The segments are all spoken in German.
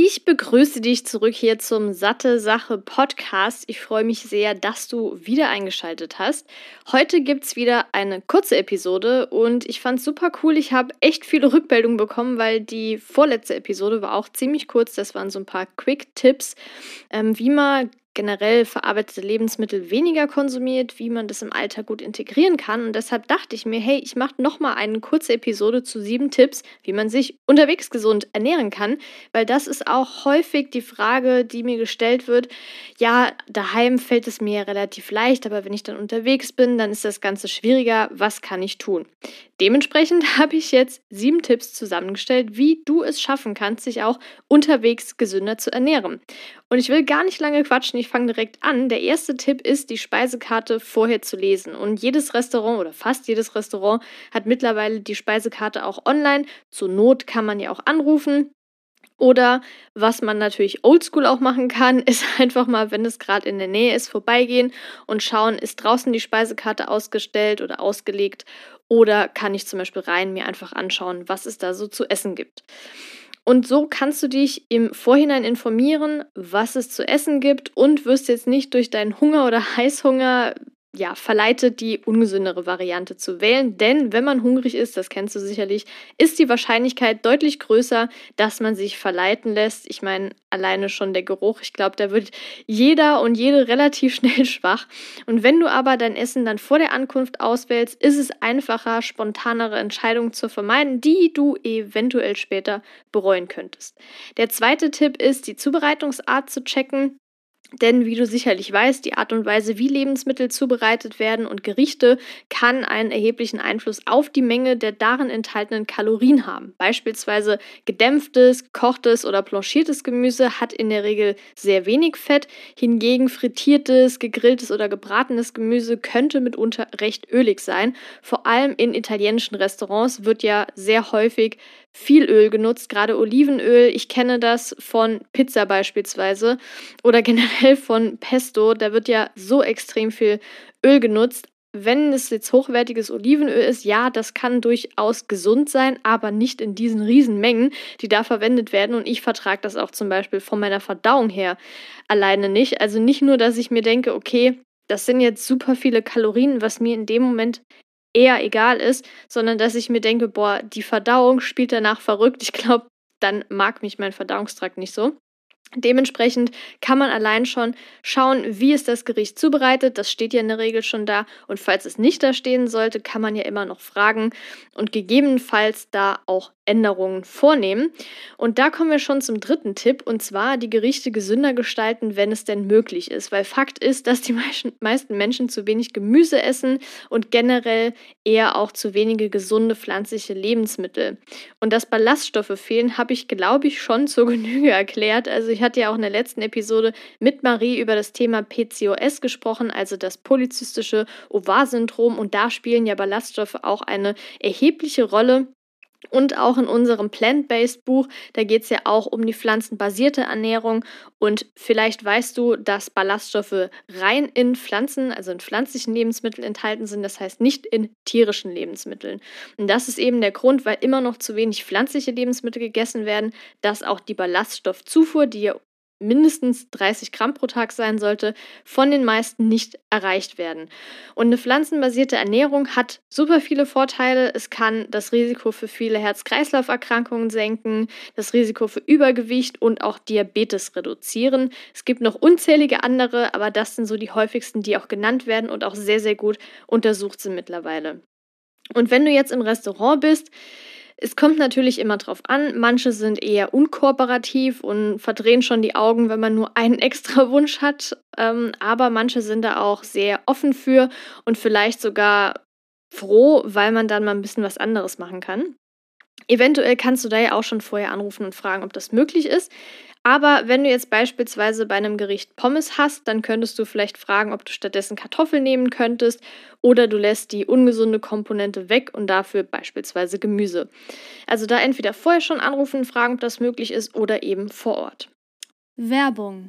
Ich begrüße dich zurück hier zum Satte Sache Podcast. Ich freue mich sehr, dass du wieder eingeschaltet hast. Heute gibt es wieder eine kurze Episode und ich fand es super cool. Ich habe echt viele Rückmeldungen bekommen, weil die vorletzte Episode war auch ziemlich kurz. Das waren so ein paar Quick-Tipps, ähm, wie man generell verarbeitete Lebensmittel weniger konsumiert, wie man das im Alltag gut integrieren kann. Und deshalb dachte ich mir, hey, ich mache nochmal eine kurze Episode zu sieben Tipps, wie man sich unterwegs gesund ernähren kann, weil das ist auch häufig die Frage, die mir gestellt wird. Ja, daheim fällt es mir relativ leicht, aber wenn ich dann unterwegs bin, dann ist das Ganze schwieriger. Was kann ich tun? Dementsprechend habe ich jetzt sieben Tipps zusammengestellt, wie du es schaffen kannst, sich auch unterwegs gesünder zu ernähren. Und ich will gar nicht lange quatschen, ich fange direkt an. Der erste Tipp ist, die Speisekarte vorher zu lesen. Und jedes Restaurant oder fast jedes Restaurant hat mittlerweile die Speisekarte auch online. Zur Not kann man ja auch anrufen. Oder was man natürlich oldschool auch machen kann, ist einfach mal, wenn es gerade in der Nähe ist, vorbeigehen und schauen, ist draußen die Speisekarte ausgestellt oder ausgelegt oder kann ich zum Beispiel rein mir einfach anschauen, was es da so zu essen gibt. Und so kannst du dich im Vorhinein informieren, was es zu essen gibt und wirst jetzt nicht durch deinen Hunger oder Heißhunger ja, verleitet, die ungesündere Variante zu wählen. Denn wenn man hungrig ist, das kennst du sicherlich, ist die Wahrscheinlichkeit deutlich größer, dass man sich verleiten lässt. Ich meine, alleine schon der Geruch, ich glaube, da wird jeder und jede relativ schnell schwach. Und wenn du aber dein Essen dann vor der Ankunft auswählst, ist es einfacher, spontanere Entscheidungen zu vermeiden, die du eventuell später bereuen könntest. Der zweite Tipp ist, die Zubereitungsart zu checken. Denn wie du sicherlich weißt, die Art und Weise, wie Lebensmittel zubereitet werden und Gerichte, kann einen erheblichen Einfluss auf die Menge der darin enthaltenen Kalorien haben. Beispielsweise gedämpftes, kochtes oder blanchiertes Gemüse hat in der Regel sehr wenig Fett, hingegen frittiertes, gegrilltes oder gebratenes Gemüse könnte mitunter recht ölig sein. Vor allem in italienischen Restaurants wird ja sehr häufig viel Öl genutzt, gerade Olivenöl. Ich kenne das von Pizza beispielsweise oder generell von Pesto. Da wird ja so extrem viel Öl genutzt. Wenn es jetzt hochwertiges Olivenöl ist, ja, das kann durchaus gesund sein, aber nicht in diesen Riesenmengen, die da verwendet werden. Und ich vertrage das auch zum Beispiel von meiner Verdauung her alleine nicht. Also nicht nur, dass ich mir denke, okay, das sind jetzt super viele Kalorien, was mir in dem Moment eher egal ist, sondern dass ich mir denke, boah, die Verdauung spielt danach verrückt. Ich glaube, dann mag mich mein Verdauungstrakt nicht so. Dementsprechend kann man allein schon schauen, wie ist das Gericht zubereitet. Das steht ja in der Regel schon da. Und falls es nicht da stehen sollte, kann man ja immer noch fragen und gegebenenfalls da auch Änderungen vornehmen. Und da kommen wir schon zum dritten Tipp, und zwar die Gerichte gesünder gestalten, wenn es denn möglich ist. Weil Fakt ist, dass die meisten Menschen zu wenig Gemüse essen und generell eher auch zu wenige gesunde pflanzliche Lebensmittel. Und dass Ballaststoffe fehlen, habe ich, glaube ich, schon zur Genüge erklärt. Also ich hatte ja auch in der letzten Episode mit Marie über das Thema PCOS gesprochen, also das polyzystische Ovar-Syndrom. Und da spielen ja Ballaststoffe auch eine erhebliche Rolle. Und auch in unserem Plant-Based Buch, da geht es ja auch um die pflanzenbasierte Ernährung. Und vielleicht weißt du, dass Ballaststoffe rein in Pflanzen, also in pflanzlichen Lebensmitteln enthalten sind, das heißt nicht in tierischen Lebensmitteln. Und das ist eben der Grund, weil immer noch zu wenig pflanzliche Lebensmittel gegessen werden, dass auch die Ballaststoffzufuhr, die ja mindestens 30 Gramm pro Tag sein sollte, von den meisten nicht erreicht werden. Und eine pflanzenbasierte Ernährung hat super viele Vorteile. Es kann das Risiko für viele Herz-Kreislauf-Erkrankungen senken, das Risiko für Übergewicht und auch Diabetes reduzieren. Es gibt noch unzählige andere, aber das sind so die häufigsten, die auch genannt werden und auch sehr, sehr gut untersucht sind mittlerweile. Und wenn du jetzt im Restaurant bist, es kommt natürlich immer drauf an. Manche sind eher unkooperativ und verdrehen schon die Augen, wenn man nur einen extra Wunsch hat. Ähm, aber manche sind da auch sehr offen für und vielleicht sogar froh, weil man dann mal ein bisschen was anderes machen kann. Eventuell kannst du da ja auch schon vorher anrufen und fragen, ob das möglich ist. Aber wenn du jetzt beispielsweise bei einem Gericht Pommes hast, dann könntest du vielleicht fragen, ob du stattdessen Kartoffeln nehmen könntest oder du lässt die ungesunde Komponente weg und dafür beispielsweise Gemüse. Also da entweder vorher schon anrufen, fragen, ob das möglich ist oder eben vor Ort. Werbung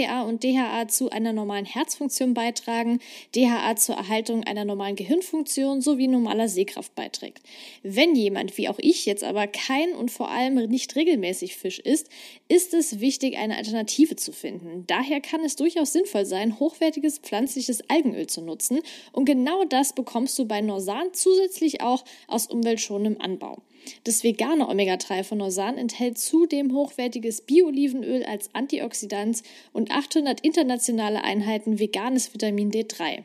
EPA und DHA zu einer normalen Herzfunktion beitragen, DHA zur Erhaltung einer normalen Gehirnfunktion sowie normaler Sehkraft beiträgt. Wenn jemand, wie auch ich jetzt aber kein und vor allem nicht regelmäßig Fisch isst, ist es wichtig, eine Alternative zu finden. Daher kann es durchaus sinnvoll sein, hochwertiges pflanzliches Algenöl zu nutzen und genau das bekommst du bei Norsan zusätzlich auch aus umweltschonendem Anbau. Das vegane Omega-3 von Norsan enthält zudem hochwertiges Bio-Olivenöl als Antioxidant und 800 internationale Einheiten veganes Vitamin D3.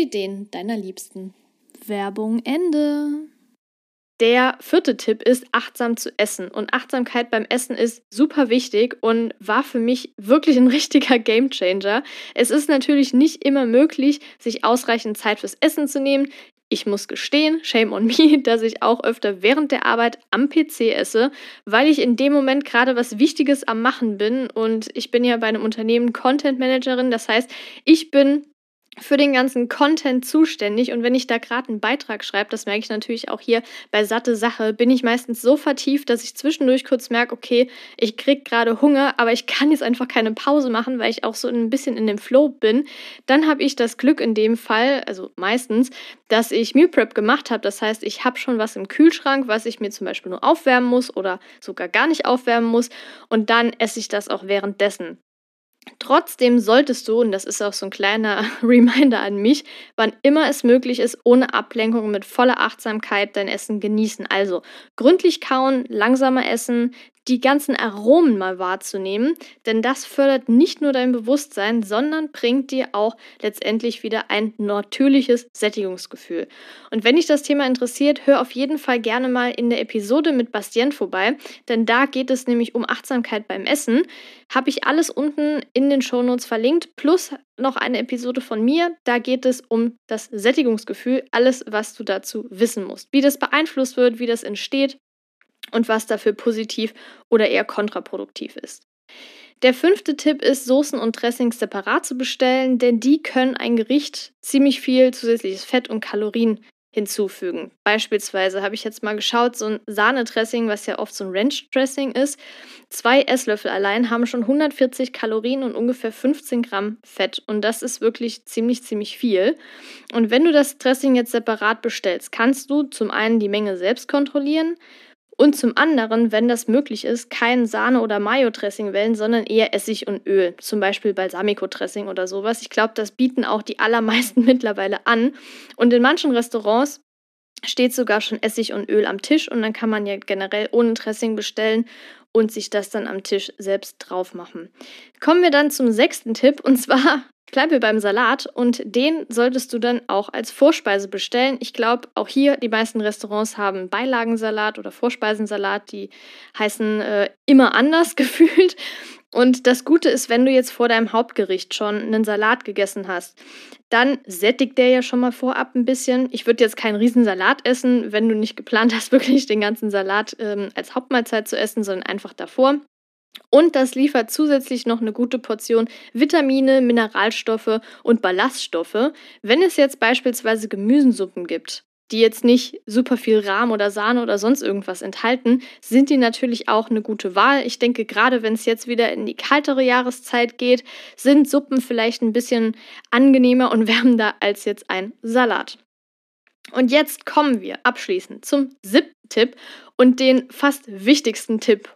den deiner Liebsten. Werbung Ende. Der vierte Tipp ist, achtsam zu essen. Und Achtsamkeit beim Essen ist super wichtig und war für mich wirklich ein richtiger Gamechanger. Es ist natürlich nicht immer möglich, sich ausreichend Zeit fürs Essen zu nehmen. Ich muss gestehen, shame on me, dass ich auch öfter während der Arbeit am PC esse, weil ich in dem Moment gerade was Wichtiges am Machen bin. Und ich bin ja bei einem Unternehmen Content Managerin. Das heißt, ich bin für den ganzen Content zuständig und wenn ich da gerade einen Beitrag schreibe, das merke ich natürlich auch hier bei satte Sache, bin ich meistens so vertieft, dass ich zwischendurch kurz merke, okay, ich kriege gerade Hunger, aber ich kann jetzt einfach keine Pause machen, weil ich auch so ein bisschen in dem Flow bin. Dann habe ich das Glück in dem Fall, also meistens, dass ich Meal Prep gemacht habe. Das heißt, ich habe schon was im Kühlschrank, was ich mir zum Beispiel nur aufwärmen muss oder sogar gar nicht aufwärmen muss und dann esse ich das auch währenddessen. Trotzdem solltest du, und das ist auch so ein kleiner Reminder an mich, wann immer es möglich ist, ohne Ablenkung mit voller Achtsamkeit dein Essen genießen. Also gründlich kauen, langsamer essen, die ganzen Aromen mal wahrzunehmen, denn das fördert nicht nur dein Bewusstsein, sondern bringt dir auch letztendlich wieder ein natürliches Sättigungsgefühl. Und wenn dich das Thema interessiert, hör auf jeden Fall gerne mal in der Episode mit Bastien vorbei, denn da geht es nämlich um Achtsamkeit beim Essen. Habe ich alles unten in den Shownotes verlinkt, plus noch eine Episode von mir, da geht es um das Sättigungsgefühl, alles, was du dazu wissen musst, wie das beeinflusst wird, wie das entsteht und was dafür positiv oder eher kontraproduktiv ist. Der fünfte Tipp ist, Soßen und Dressings separat zu bestellen, denn die können ein Gericht ziemlich viel zusätzliches Fett und Kalorien hinzufügen. Beispielsweise habe ich jetzt mal geschaut, so ein Sahnedressing, was ja oft so ein Ranch-Dressing ist, zwei Esslöffel allein haben schon 140 Kalorien und ungefähr 15 Gramm Fett. Und das ist wirklich ziemlich, ziemlich viel. Und wenn du das Dressing jetzt separat bestellst, kannst du zum einen die Menge selbst kontrollieren und zum anderen, wenn das möglich ist, kein Sahne- oder Mayo-Dressing wählen, sondern eher Essig und Öl, zum Beispiel Balsamico-Dressing oder sowas. Ich glaube, das bieten auch die allermeisten mittlerweile an. Und in manchen Restaurants steht sogar schon Essig und Öl am Tisch und dann kann man ja generell ohne Dressing bestellen und sich das dann am Tisch selbst drauf machen. Kommen wir dann zum sechsten Tipp und zwar Bleiben wir beim Salat und den solltest du dann auch als Vorspeise bestellen. Ich glaube, auch hier, die meisten Restaurants haben Beilagensalat oder Vorspeisensalat, die heißen äh, immer anders gefühlt. Und das Gute ist, wenn du jetzt vor deinem Hauptgericht schon einen Salat gegessen hast, dann sättigt der ja schon mal vorab ein bisschen. Ich würde jetzt keinen Riesensalat essen, wenn du nicht geplant hast, wirklich den ganzen Salat ähm, als Hauptmahlzeit zu essen, sondern einfach davor. Und das liefert zusätzlich noch eine gute Portion Vitamine, Mineralstoffe und Ballaststoffe. Wenn es jetzt beispielsweise Gemüsensuppen gibt, die jetzt nicht super viel Rahm oder Sahne oder sonst irgendwas enthalten, sind die natürlich auch eine gute Wahl. Ich denke, gerade wenn es jetzt wieder in die kaltere Jahreszeit geht, sind Suppen vielleicht ein bisschen angenehmer und wärmender als jetzt ein Salat. Und jetzt kommen wir abschließend zum siebten Tipp und den fast wichtigsten Tipp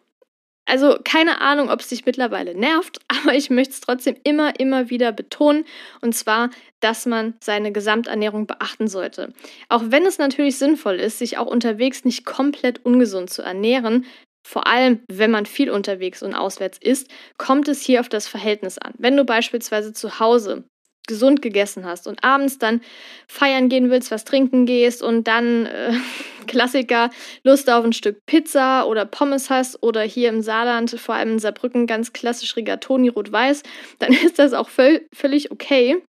also keine Ahnung, ob es dich mittlerweile nervt, aber ich möchte es trotzdem immer, immer wieder betonen. Und zwar, dass man seine Gesamternährung beachten sollte. Auch wenn es natürlich sinnvoll ist, sich auch unterwegs nicht komplett ungesund zu ernähren, vor allem, wenn man viel unterwegs und auswärts ist, kommt es hier auf das Verhältnis an. Wenn du beispielsweise zu Hause gesund gegessen hast und abends dann feiern gehen willst, was trinken gehst und dann äh, Klassiker Lust auf ein Stück Pizza oder Pommes hast oder hier im Saarland, vor allem in Saarbrücken, ganz klassisch Rigatoni rot-weiß, dann ist das auch völlig okay.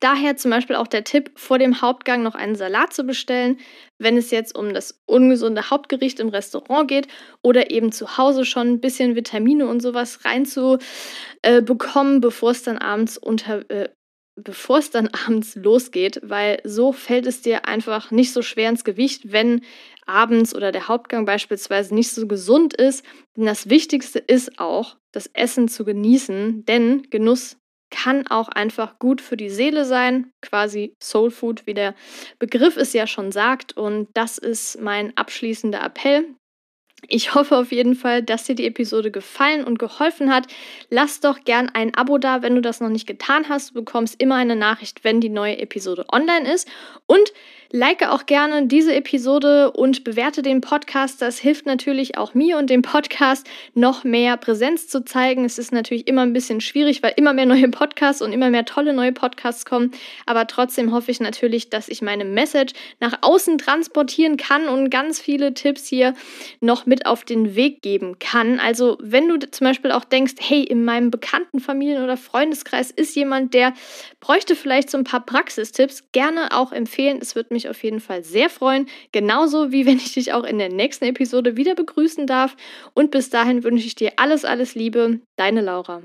Daher zum Beispiel auch der Tipp, vor dem Hauptgang noch einen Salat zu bestellen, wenn es jetzt um das ungesunde Hauptgericht im Restaurant geht oder eben zu Hause schon ein bisschen Vitamine und sowas reinzubekommen, äh, bevor es dann abends unter, äh, bevor es dann abends losgeht, weil so fällt es dir einfach nicht so schwer ins Gewicht, wenn abends oder der Hauptgang beispielsweise nicht so gesund ist. Denn das Wichtigste ist auch, das Essen zu genießen, denn Genuss kann auch einfach gut für die Seele sein, quasi Soul Food, wie der Begriff es ja schon sagt. Und das ist mein abschließender Appell, ich hoffe auf jeden Fall, dass dir die Episode gefallen und geholfen hat. Lass doch gern ein Abo da, wenn du das noch nicht getan hast. Du bekommst immer eine Nachricht, wenn die neue Episode online ist. Und Like auch gerne diese Episode und bewerte den Podcast. Das hilft natürlich auch mir und dem Podcast noch mehr Präsenz zu zeigen. Es ist natürlich immer ein bisschen schwierig, weil immer mehr neue Podcasts und immer mehr tolle neue Podcasts kommen. Aber trotzdem hoffe ich natürlich, dass ich meine Message nach außen transportieren kann und ganz viele Tipps hier noch mit auf den Weg geben kann. Also wenn du zum Beispiel auch denkst, hey, in meinem bekannten Familien- oder Freundeskreis ist jemand, der bräuchte vielleicht so ein paar Praxistipps, gerne auch empfehlen. Es wird mich mich auf jeden Fall sehr freuen. Genauso wie wenn ich dich auch in der nächsten Episode wieder begrüßen darf. Und bis dahin wünsche ich dir alles, alles Liebe. Deine Laura.